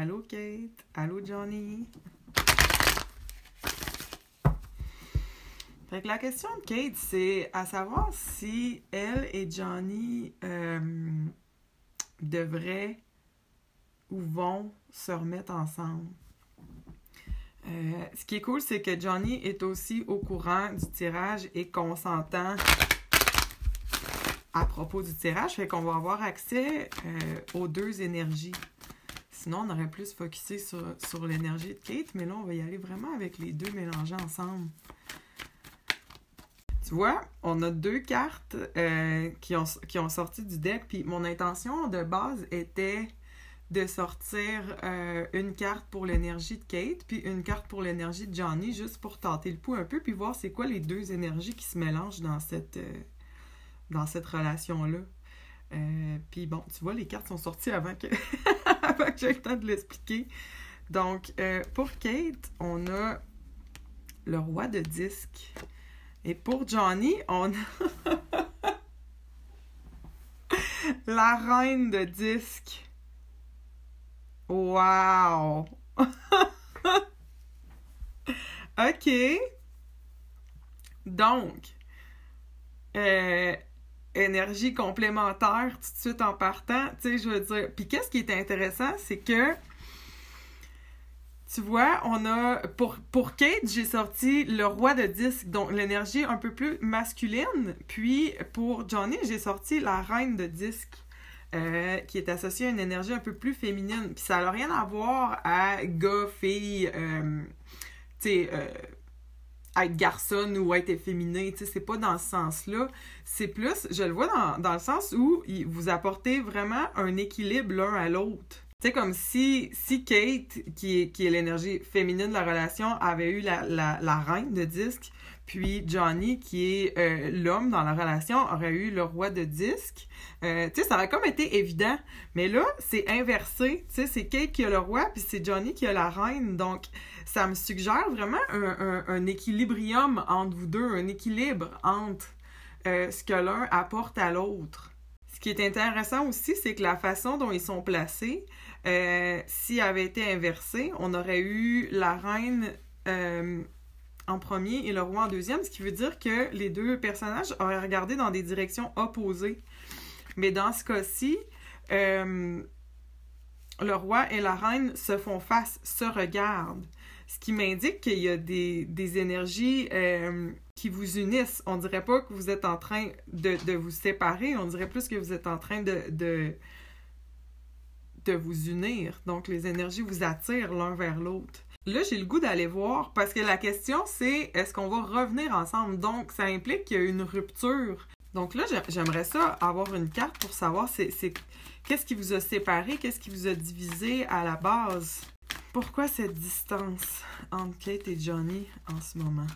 Allô Kate? Allô Johnny? Fait que la question de Kate, c'est à savoir si elle et Johnny euh, devraient ou vont se remettre ensemble. Euh, ce qui est cool, c'est que Johnny est aussi au courant du tirage et consentant à propos du tirage, fait qu'on va avoir accès euh, aux deux énergies. Sinon, on aurait plus focusé sur, sur l'énergie de Kate, mais là, on va y aller vraiment avec les deux mélangés ensemble. Tu vois, on a deux cartes euh, qui, ont, qui ont sorti du deck, puis mon intention de base était de sortir euh, une carte pour l'énergie de Kate, puis une carte pour l'énergie de Johnny, juste pour tenter le pouls un peu, puis voir c'est quoi les deux énergies qui se mélangent dans cette, euh, dans cette relation-là. Euh, puis bon, tu vois, les cartes sont sorties avant que, avant que j'aie le temps de l'expliquer. Donc, pour Kate, on a le roi de disque. Et pour Johnny, on a la reine de disque. Wow! OK. Donc, euh, énergie complémentaire tout de suite en partant, tu sais, je veux dire. Puis qu'est-ce qui est intéressant, c'est que tu vois, on a pour pour Kate, j'ai sorti le roi de disque, donc l'énergie un peu plus masculine, puis pour Johnny, j'ai sorti la reine de disque. Euh, qui est associé à une énergie un peu plus féminine. Puis ça n'a rien à voir à gars, fille, euh, tu sais, euh, être garçon ou être efféminé, tu sais, c'est pas dans ce sens-là. C'est plus, je le vois dans, le sens où vous apportez vraiment un équilibre l'un à l'autre. C'est comme si, si Kate, qui est, qui est l'énergie féminine de la relation, avait eu la, la, la reine de disque, puis Johnny, qui est euh, l'homme dans la relation, aurait eu le roi de disque. Euh, tu sais, ça aurait comme été évident. Mais là, c'est inversé. Tu sais, c'est Kate qui a le roi, puis c'est Johnny qui a la reine. Donc, ça me suggère vraiment un, un, équilibrium entre vous deux, un équilibre entre euh, ce que l'un apporte à l'autre. Ce qui est intéressant aussi, c'est que la façon dont ils sont placés, s'il avait été inversé, on aurait eu la reine en premier et le roi en deuxième, ce qui veut dire que les deux personnages auraient regardé dans des directions opposées. Mais dans ce cas-ci, euh, le roi et la reine se font face, se regardent. Ce qui m'indique qu'il y a des, énergies qui vous unissent. On dirait pas que vous êtes en train de, vous séparer, on dirait plus que vous êtes en train de, de de vous unir. Donc, les énergies vous attirent l'un vers l'autre. Là, j'ai le goût d'aller voir parce que la question, c'est est-ce qu'on va revenir ensemble? Donc, ça implique qu'il y a une rupture. Donc là, j'aimerais ça avoir une carte pour savoir c'est qu'est-ce qui vous a séparé, qu'est-ce qui vous a divisé à la base? Pourquoi cette distance entre Kate et Johnny en ce moment?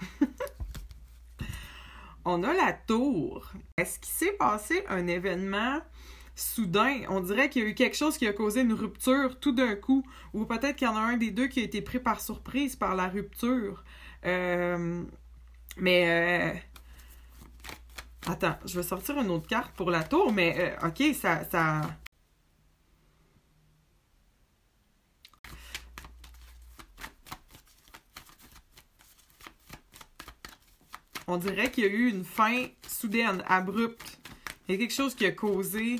on a la tour. Est-ce qu'il s'est passé un événement soudain? On dirait qu'il y a eu quelque chose qui a causé une rupture tout d'un coup. Ou peut-être qu'il y en a un des deux qui a été pris par surprise par la rupture. Euh, mais... Euh, attends, je vais sortir une autre carte pour la tour, mais euh, ok, ça, ça, On dirait qu'il y a eu une fin soudaine, abrupte. Il y a quelque chose qui a causé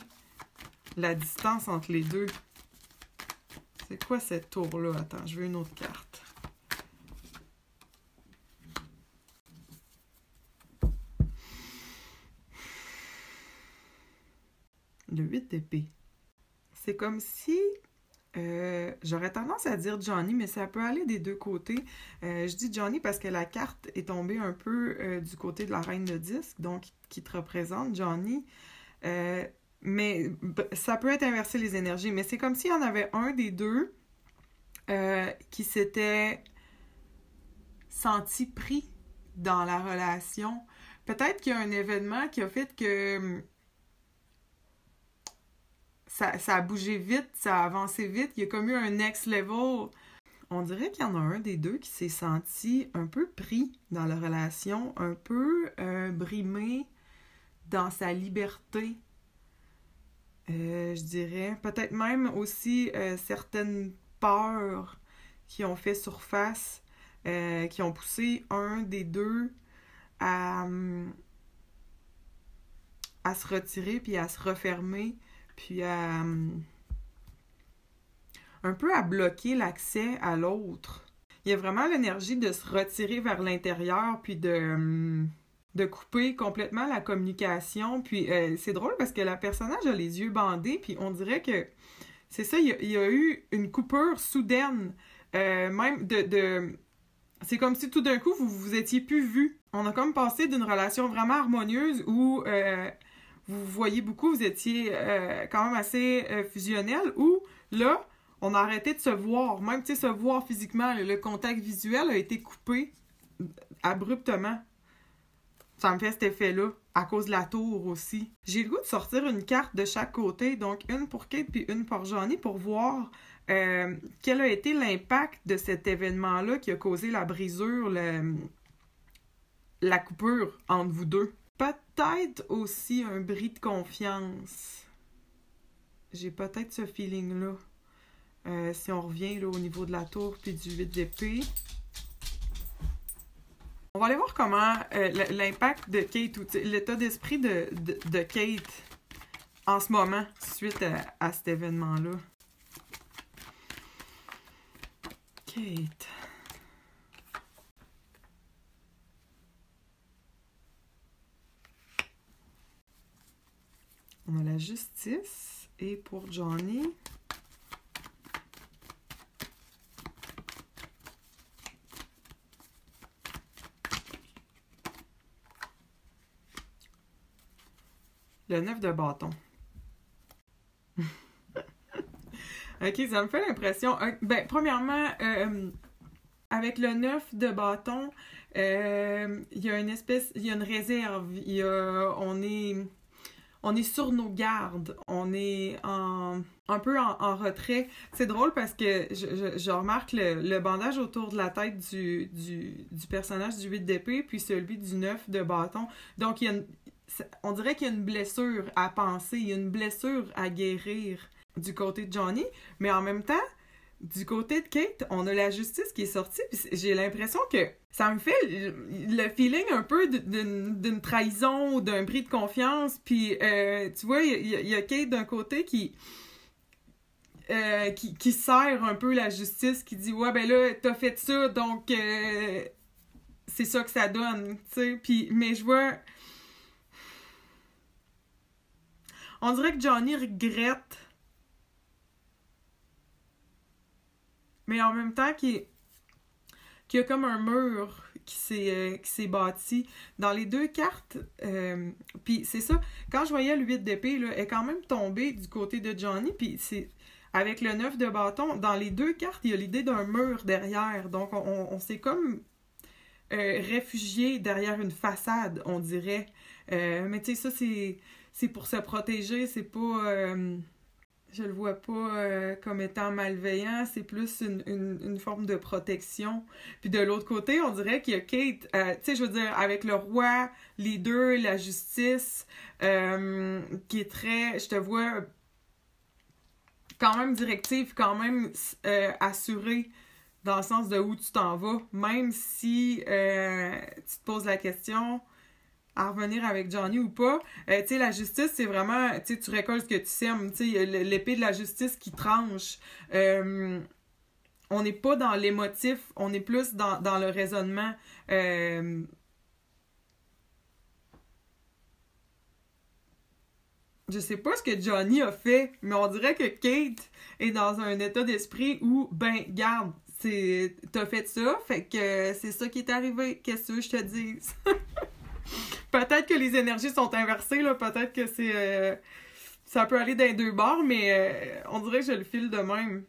la distance entre les deux. C'est quoi cette tour-là? Attends, je veux une autre carte. Le 8 d'épée. C'est comme si euh, j'aurais tendance à dire Johnny, mais ça peut aller des deux côtés. Euh, je dis Johnny parce que la carte est tombée un peu euh, du côté de la reine de disque, donc qui te représente, Johnny. Mais ça peut être inversé les énergies, mais c'est comme s'il y en avait un des deux qui s'était senti pris dans la relation. Peut-être qu'il y a un événement qui a fait que ça, a bougé vite, ça a avancé vite. Il y a comme eu un next level. On dirait qu'il y en a un des deux qui s'est senti un peu pris dans la relation, un peu euh, brimé dans sa liberté. Euh, je dirais. Peut-être même aussi euh, certaines peurs qui ont fait surface, euh, qui ont poussé un des deux à, à se retirer, puis à se refermer, puis à un peu à bloquer l'accès à l'autre. Il y a vraiment l'énergie de se retirer vers l'intérieur, puis de de couper complètement la communication. Puis euh, c'est drôle parce que la personnage a les yeux bandés, puis on dirait que c'est ça, il y, a, eu une coupure soudaine, euh, même de... C'est comme si tout d'un coup, vous vous étiez plus vu. On a comme passé d'une relation vraiment harmonieuse où euh, vous voyez beaucoup, vous étiez quand même assez fusionnel, où là, on a arrêté de se voir, même se voir physiquement, le contact visuel a été coupé abruptement. Ça me fait cet effet-là, à cause de la tour aussi. J'ai le goût de sortir une carte de chaque côté, donc une pour Kate puis une pour Johnny, pour voir euh, quel a été l'impact de cet événement-là qui a causé la brisure, la coupure entre vous deux. Peut-être aussi un bris de confiance. J'ai peut-être ce feeling-là. Euh, si on revient au niveau de la tour puis du 8 d'épée. On va aller voir comment euh, l'impact de Kate, ou l'état d'esprit de, de, Kate en ce moment, suite à, cet événement-là. Kate. On a la justice. Et pour Johnny, Le 9 de bâton. ok, ça me fait l'impression. Ben, premièrement, euh, avec le 9 de bâton, euh, il y a une espèce. Il y a une réserve. Y a, on est. On est sur nos gardes, on est en, un peu en, retrait. C'est drôle parce que je, je, remarque le, bandage autour de la tête du, du, du personnage du 8 d'épée, puis celui du 9 de bâton. Donc, il y a une, on dirait qu'il y a une blessure à penser, il y a une blessure à guérir du côté de Johnny, mais en même temps, du côté de Kate, on a la justice qui est sortie, j'ai l'impression que ça me fait le feeling un peu d'une trahison ou d'un bris de confiance, puis euh, tu vois, il y, a Kate d'un côté qui, euh, sert un peu la justice, qui dit ouais ben là t'as fait ça, donc euh, c'est ça que ça donne, puis mais je vois On dirait que Johnny regrette. Mais en même temps, qu'il y a comme un mur qui s'est euh, bâti dans les deux cartes. Euh, puis c'est ça, quand je voyais le 8 d'épée, elle est quand même tombée du côté de Johnny. Puis c'est avec le 9 de bâton, dans les deux cartes, il y a l'idée d'un mur derrière. Donc on, s'est comme euh, réfugié derrière une façade, on dirait. mais tu sais, ça c'est c'est pour se protéger, c'est pas. Euh, je le vois pas euh, comme étant malveillant, c'est plus une, forme de protection. Puis de l'autre côté, on dirait qu'il y a Kate, euh, tu sais, je veux dire, avec le roi, les deux, la justice, qui est très, je te vois, quand même directive, quand même assurée dans le sens de où tu t'en vas, même si tu te poses la question à revenir avec Johnny ou pas. Euh, tu sais, la justice, c'est vraiment, tu sais, tu récoltes ce que tu sèmes. Tu sais, l'épée de la justice qui tranche. Euh, on n'est pas dans l'émotif, on est plus dans, le raisonnement. Euh, je sais pas ce que Johnny a fait, mais on dirait que Kate est dans un état d'esprit où, ben, garde, t'as fait ça, fait que c'est ça qui est arrivé. Qu'est-ce que je te dise? peut-être que les énergies sont inversées, là. Peut-être que c'est. Euh, ça peut aller les deux bords, mais euh, on dirait que je le file de même.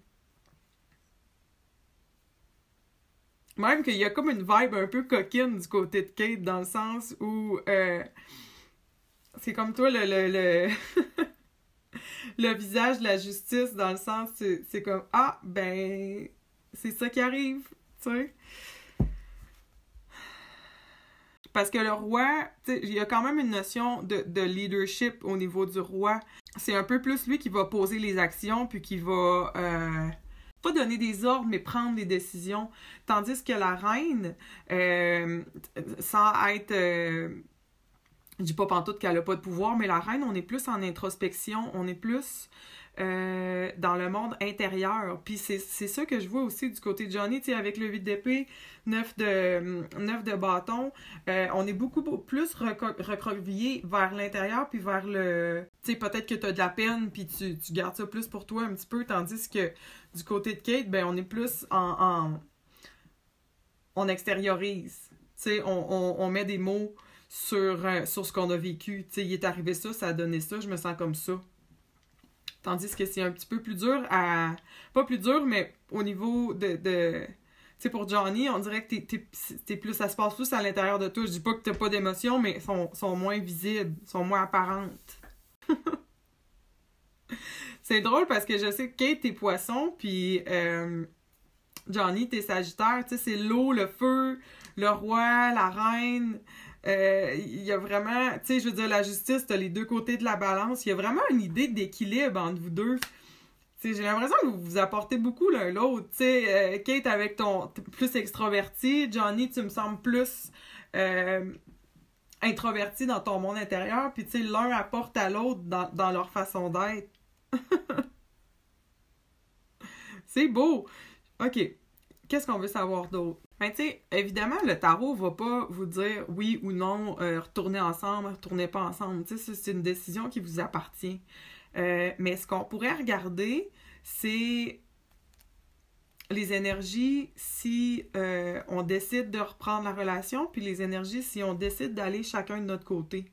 Même qu'il y a comme une vibe un peu coquine du côté de Kate, dans le sens où. Euh, c'est comme toi, le. le, le... le visage de la justice, dans le sens, c'est comme Ah, ben, c'est ça qui arrive, tu sais. Parce que le roi, il y a quand même une notion de, leadership au niveau du roi. c'est un peu plus lui qui va poser les actions, puis qui va euh, pas donner des ordres, mais prendre des décisions. Tandis que la reine, euh, sans être... Euh, je dis pas pantoute qu'elle a pas de pouvoir, mais la reine, on est plus en introspection, on est plus euh, dans le monde intérieur. Puis c'est ça que je vois aussi du côté de Johnny, tu sais, avec le 8 d'épée, 9 de, 9 de bâton, euh, on est beaucoup plus recroquevillé vers l'intérieur, puis vers le... Tu sais, peut-être que tu as de la peine, puis tu, tu, gardes ça plus pour toi un petit peu, tandis que du côté de Kate, ben on est plus en... en on extériorise. Tu sais, on, on, on, met des mots sur, euh, sur ce qu'on a vécu. Tu sais, il est arrivé ça, ça a donné ça, je me sens comme ça. Tandis que c'est un petit peu plus dur à. Pas plus dur, mais au niveau de. de... Tu sais, pour Johnny, on dirait que t'es, plus. Ça se passe plus à l'intérieur de toi. Je dis pas que t'as pas d'émotions, mais sont, sont moins visibles, sont moins apparentes. c'est drôle parce que je sais que Kate, t'es poisson, puis euh, Johnny, t'es sagittaire. Tu sais, c'est l'eau, le feu, le roi, la reine. Euh, il y a vraiment, tu sais, je veux dire, la justice, t'as les deux côtés de la balance. Il y a vraiment une idée d'équilibre entre vous deux. J'ai l'impression que vous vous apportez beaucoup l'un l'autre. Tu sais, euh, Kate avec ton plus extroverti, Johnny, tu me sembles plus euh, introverti dans ton monde intérieur. Puis tu sais, l'un apporte à l'autre dans, dans leur façon d'être. C'est beau. OK. Qu'est-ce qu'on veut savoir d'autre? Ben, tu sais, évidemment, le tarot va pas vous dire oui ou non, euh, retournez ensemble, retournez pas ensemble. Tu sais, c'est une décision qui vous appartient. Euh, mais ce qu'on pourrait regarder, c'est les énergies si euh, on décide de reprendre la relation, puis les énergies si on décide d'aller chacun de notre côté.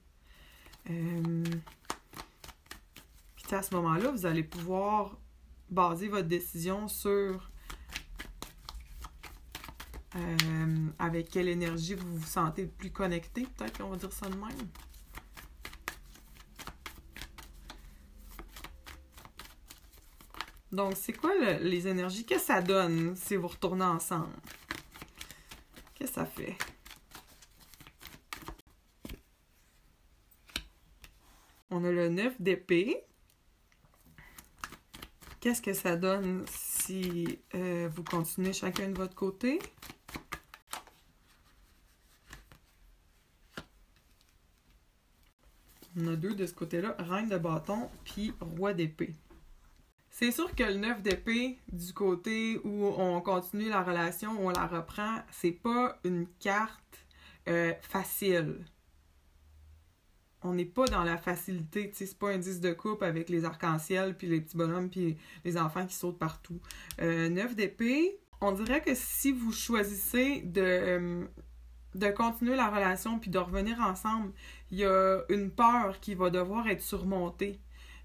puis à ce moment-là, vous allez pouvoir baser votre décision sur euh, avec quelle énergie vous vous sentez le plus connecté, peut-être qu'on va dire ça de même? Donc, c'est quoi les énergies? Qu'est-ce que ça donne si vous retournez ensemble? Qu'est-ce que ça fait? On a le 9 d'épée. Qu'est-ce que ça donne si euh, vous continuez chacun de votre côté? On a deux de ce côté-là, reine de bâton, puis roi d'épée. C'est sûr que le 9 d'épée, du côté où on continue la relation, où on la reprend, c'est pas une carte euh, facile. On n'est pas dans la facilité, tu sais, c'est pas un 10 de coupe avec les arcs-en-ciel, puis les petits bonhommes, puis les enfants qui sautent partout. Euh, 9 d'épée, on dirait que si vous choisissez de, euh, de continuer la relation puis de revenir ensemble, il y a une peur qui va devoir être surmontée.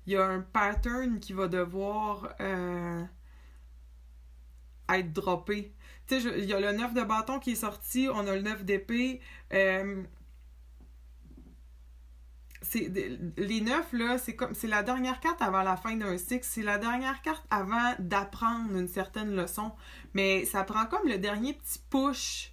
Il y a un pattern qui va devoir euh, être droppé. Tu sais, il y a le 9 de bâton qui est sorti, on a le 9 d'épée. Euh, les 9 là, c'est comme c'est la dernière carte avant la fin d'un cycle, c'est la dernière carte avant d'apprendre une certaine leçon, mais ça prend comme le dernier petit push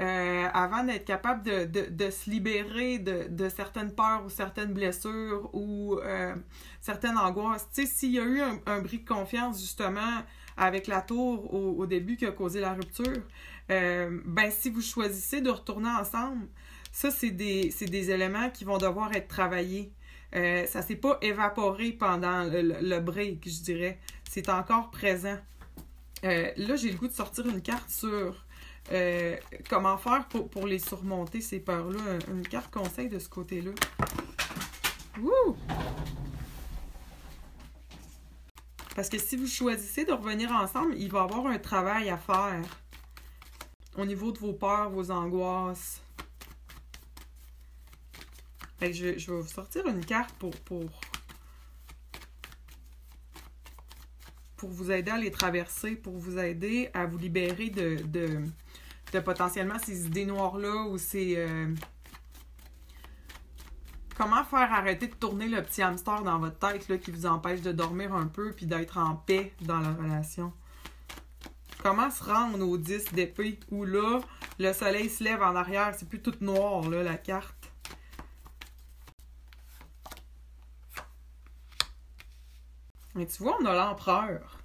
euh, avant d'être capable de, de, se libérer de, certaines peurs ou certaines blessures ou euh, certaines angoisses. Tu sais, s'il y a eu un, un, bris de confiance justement avec la tour au, début qui a causé la rupture, euh, ben si vous choisissez de retourner ensemble, ça c'est des, des éléments qui vont devoir être travaillés. Euh, ça s'est pas évaporé pendant le, break, je dirais. C'est encore présent. Là, j'ai le goût de sortir une carte sur euh, comment faire pour, les surmonter, ces peurs-là? Une carte conseil de ce côté-là. Wouh! Parce que si vous choisissez de revenir ensemble, il va y avoir un travail à faire au niveau de vos peurs, vos angoisses. Je, je, vais vous sortir une carte pour, pour, vous aider à les traverser, pour vous aider à vous libérer de potentiellement ces idées noires-là ou ces. Euh, comment faire arrêter de tourner le petit hamster dans votre tête là, qui vous empêche de dormir un peu puis d'être en paix dans la relation? Comment se rendre au 10 d'épée où là, le soleil se lève en arrière, c'est plus tout noir là, la carte? Et tu vois, on a l'empereur.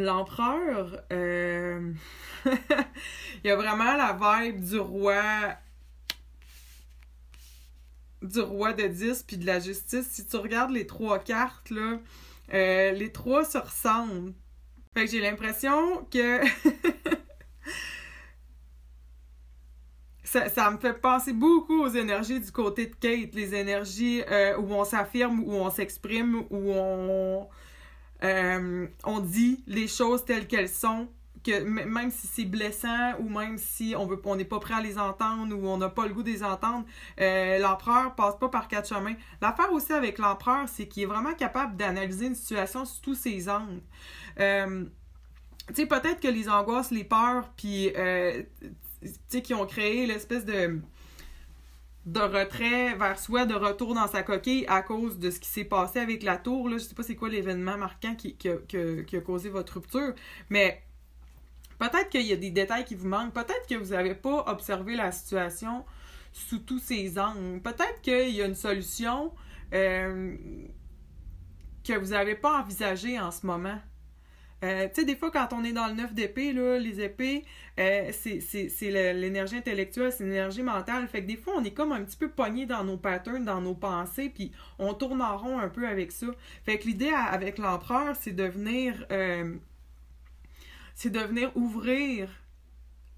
L'empereur, euh, il y a vraiment la vibe du roi du roi de 10 puis de la justice. Si tu regardes les trois cartes, là, euh, les trois se ressemblent. Fait que j'ai l'impression que ça, me fait penser beaucoup aux énergies du côté de Kate, les énergies euh, où on s'affirme, où on s'exprime, où on, euh, on dit les choses telles qu'elles sont, que même si c'est blessant ou même si on veut on n'est pas prêt à les entendre ou on n'a pas le goût de les entendre, euh, l'empereur passe pas par quatre chemins. L'affaire aussi avec l'empereur, c'est qu'il est vraiment capable d'analyser une situation sous tous ses angles. Euh, tu sais, peut-être que les angoisses, les peurs, puis qui ont créé l'espèce de de retrait vers soi, de retour dans sa coquille à cause de ce qui s'est passé avec la tour. Là. Je sais pas c'est quoi l'événement marquant qui, qui, a, causé votre rupture, mais peut-être qu'il y a des détails qui vous manquent. Peut-être que vous n'avez pas observé la situation sous tous ses angles. Peut-être qu'il y a une solution euh, que vous n'avez pas envisagée en ce moment. Euh, tu sais, des fois, quand on est dans le neuf d'épée, là, les épées, euh, c'est l'énergie intellectuelle, c'est l'énergie mentale. Fait que des fois, on est comme un petit peu pogné dans nos patterns, dans nos pensées, puis on tourne en rond un peu avec ça. Fait que l'idée avec l'empereur, c'est de venir... Euh, c'est de ouvrir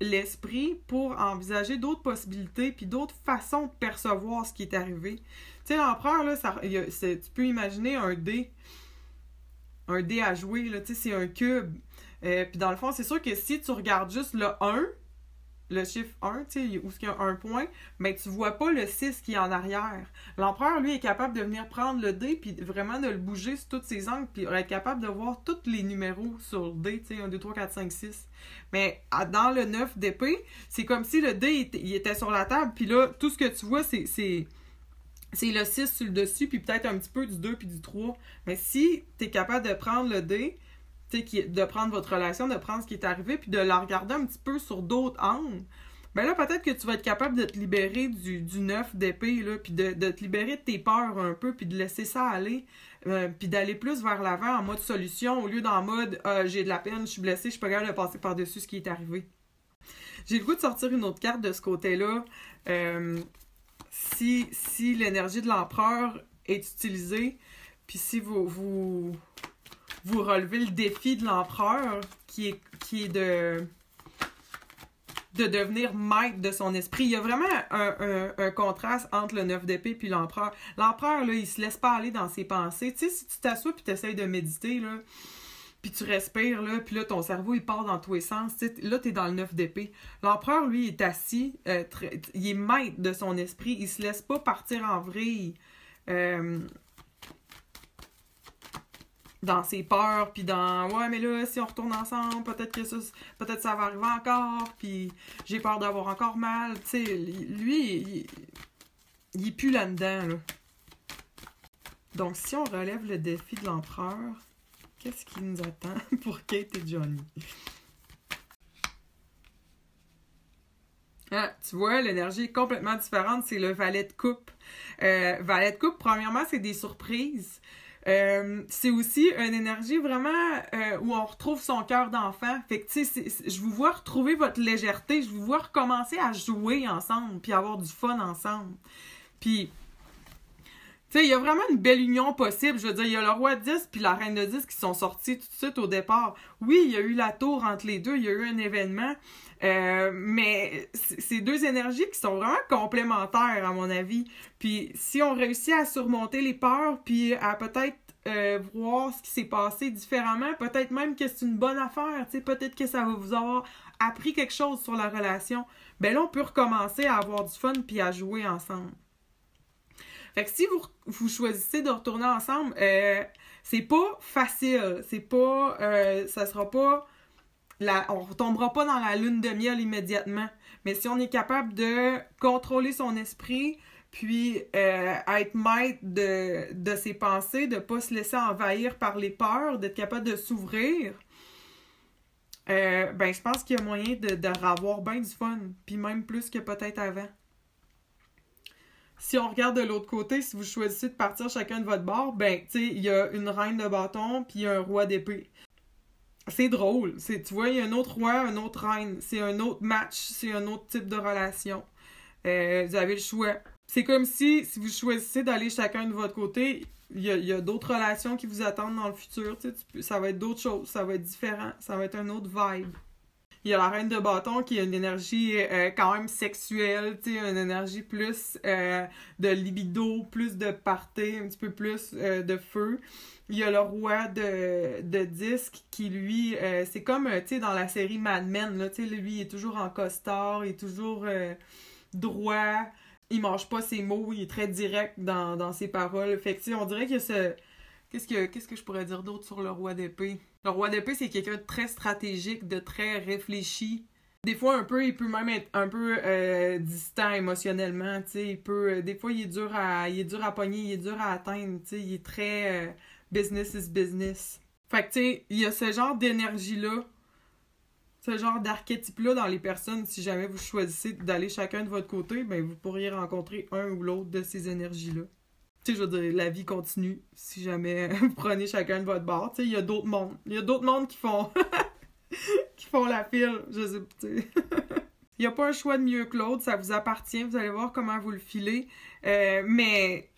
l'esprit pour envisager d'autres possibilités puis d'autres façons de percevoir ce qui est arrivé. Tu sais, l'empereur, là, ça, tu peux imaginer un dé un dé à jouer, là, c'est un cube. Euh, puis dans le fond, c'est sûr que si tu regardes juste le 1, le chiffre 1, tu sais, où il y a un point, mais tu vois pas le 6 qui est en arrière. L'empereur, lui, est capable de venir prendre le dé, puis vraiment de le bouger sur toutes ses angles, puis être capable de voir tous les numéros sur le dé, tu sais, 1, 2, 3, 4, 5, 6. Mais dans le 9 d'épée, c'est comme si le dé, était sur la table, puis là, tout ce que tu vois, c'est c'est le 6 sur le dessus, puis peut-être un petit peu du 2 puis du 3. Mais si tu es capable de prendre le dé, de prendre votre relation, de prendre ce qui est arrivé, puis de la regarder un petit peu sur d'autres angles, ben là, peut-être que tu vas être capable de te libérer du, du 9 d'épée, puis de, te libérer de tes peurs un peu, puis de laisser ça aller, euh, puis d'aller plus vers l'avant en mode solution, au lieu d'en mode euh, j'ai de la peine, je suis blessé, je suis pas capable de passer par-dessus ce qui est arrivé. J'ai le goût de sortir une autre carte de ce côté-là. Euh, si, si l'énergie de l'empereur est utilisée, puis si vous, vous, vous relevez le défi de l'empereur, qui est, qui de, de devenir maître de son esprit. Il y a vraiment un, contraste entre le neuf d'épée puis l'empereur. L'empereur, là, il se laisse pas aller dans ses pensées. Tu sais, si tu t'assois puis tu essaies de méditer, là, puis tu respires, là, puis là, ton cerveau, il part dans tous les sens. Là, t'es dans le neuf d'épée. L'empereur, lui, est assis, euh, il est maître de son esprit, il se laisse pas partir en vrille euh, dans ses peurs, puis dans « Ouais, mais là, si on retourne ensemble, peut-être que ça, peut-être ça va arriver encore, puis j'ai peur d'avoir encore mal. » Tu lui, il, il est là-dedans, là. Donc, si on relève le défi de l'empereur... Qu'est-ce qui nous attend pour Kate et Johnny? Ah, tu vois, l'énergie est complètement différente. C'est le valet de coupe. Euh, valet de coupe, premièrement, c'est des surprises. Euh, c'est aussi une énergie vraiment euh, où on retrouve son cœur d'enfant. Fait que, tu sais, je vous vois retrouver votre légèreté. Je vous vois recommencer à jouer ensemble puis avoir du fun ensemble. Puis, tu sais, il y a vraiment une belle union possible. Je veux dire, il y a le roi de 10 puis la reine de 10 qui sont sortis tout de suite au départ. Oui, il y a eu la tour entre les deux, il y a eu un événement. Euh, mais c'est deux énergies qui sont vraiment complémentaires, à mon avis. Puis si on réussit à surmonter les peurs, puis à peut-être euh, voir ce qui s'est passé différemment, peut-être même que c'est une bonne affaire, peut-être que ça va vous avoir appris quelque chose sur la relation, ben là, on peut recommencer à avoir du fun puis à jouer ensemble. Fait que si vous, vous choisissez de retourner ensemble, euh, c'est pas facile. C'est pas. Euh, ça sera pas. On retombera pas dans la lune de miel immédiatement. Mais si on est capable de contrôler son esprit, puis euh, être maître de, de ses pensées, de pas se laisser envahir par les peurs, d'être capable de s'ouvrir, ben je pense qu'il y a moyen de, de bien du fun, puis même plus que peut-être avant. Si on regarde de l'autre côté, si vous choisissez de partir chacun de votre bord, ben, tu sais, il y a une reine de bâton puis un roi d'épée. C'est drôle. C'est, tu vois, il y a un autre roi, un autre reine. C'est un autre match, c'est un autre type de relation. Euh, vous avez le choix. C'est comme si, si vous choisissez d'aller chacun de votre côté, il y a, d'autres relations qui vous attendent dans le futur. ça va être d'autres choses, ça va être différent, ça va être un autre vibe. Il y a la reine de bâton qui a une énergie euh, quand même sexuelle, une énergie plus euh, de libido, plus de parté, un petit peu plus euh, de feu. Il y a le roi de, disque qui, lui, c'est comme, tu sais, dans la série Mad Men, là, tu sais, lui, il est toujours en costard, il est toujours droit, il mange pas ses mots, il est très direct dans, dans ses paroles. Fait que, on dirait qu'il y a ce... Qu'est-ce que, qu'est-ce que je pourrais dire d'autre sur le roi d'épée? Le roi d'épée, c'est quelqu'un de très stratégique, de très réfléchi. Des fois, un peu, il peut même être un peu euh, distant émotionnellement, tu sais. Il peut... Euh, des fois, il est dur à... Il est dur à pogner, il est dur à atteindre, tu sais. Il est très... Euh, business is business. Fait tu sais, il y a ce genre d'énergie-là ce genre d'archétype-là dans les personnes, si jamais vous choisissez d'aller chacun de votre côté, ben vous pourriez rencontrer un ou l'autre de ces énergies-là. Tu sais, je veux dire, la vie continue si jamais vous prenez chacun de votre bord. Tu sais, il y a d'autres mondes. Il y a d'autres mondes qui font qui font la file, je sais pas. Il n'y a pas un choix de mieux que l'autre, ça vous appartient, vous allez voir comment vous le filez. Euh, mais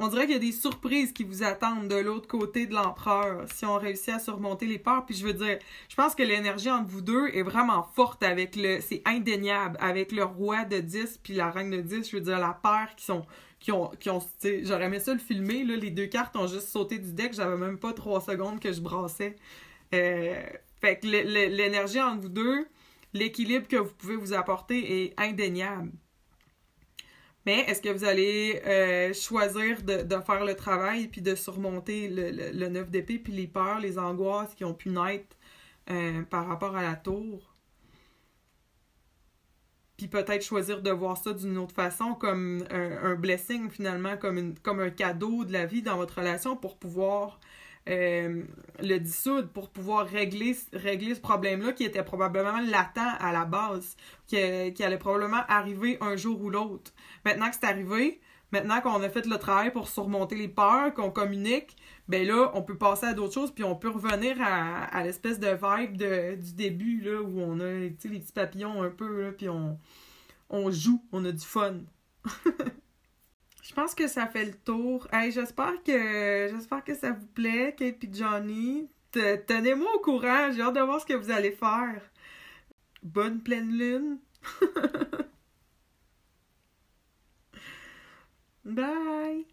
on dirait qu'il y a des surprises qui vous attendent de l'autre côté de l'empereur si on réussit à surmonter les peurs. Puis je veux dire, je pense que l'énergie entre vous deux est vraiment forte avec le. C'est indéniable avec le roi de 10 puis la reine de 10. Je veux dire, la paire qui ont, qui ont j'aurais aimé ça le filmer, les deux cartes ont juste sauté du deck, j'avais même pas trois secondes que je brassais. Euh, fait que l'énergie entre vous deux, l'équilibre que vous pouvez vous apporter est indéniable. Mais est-ce que vous allez euh, choisir de, faire le travail puis de surmonter le, le, le neuf d'épée puis les peurs, les angoisses qui ont pu naître euh, par rapport à la tour? Puis peut-être choisir de voir ça d'une autre façon, comme un, un, blessing finalement, comme un cadeau de la vie dans votre relation pour pouvoir euh, le dissoudre pour pouvoir régler, régler ce problème-là qui était probablement latent à la base, qui, allait probablement arriver un jour ou l'autre. Maintenant que c'est arrivé, maintenant qu'on a fait le travail pour surmonter les peurs, qu'on communique, ben là, on peut passer à d'autres choses, puis on peut revenir à, à l'espèce de vibe de, du début, là, où on a les petits papillons un peu, là, puis on, on joue, on a du fun. Je pense que ça fait le tour. Hey, j'espère que j'espère que ça vous plaît, Kate et Johnny. Tenez-moi au courant, j'ai hâte de voir ce que vous allez faire. Bonne pleine lune. Bye.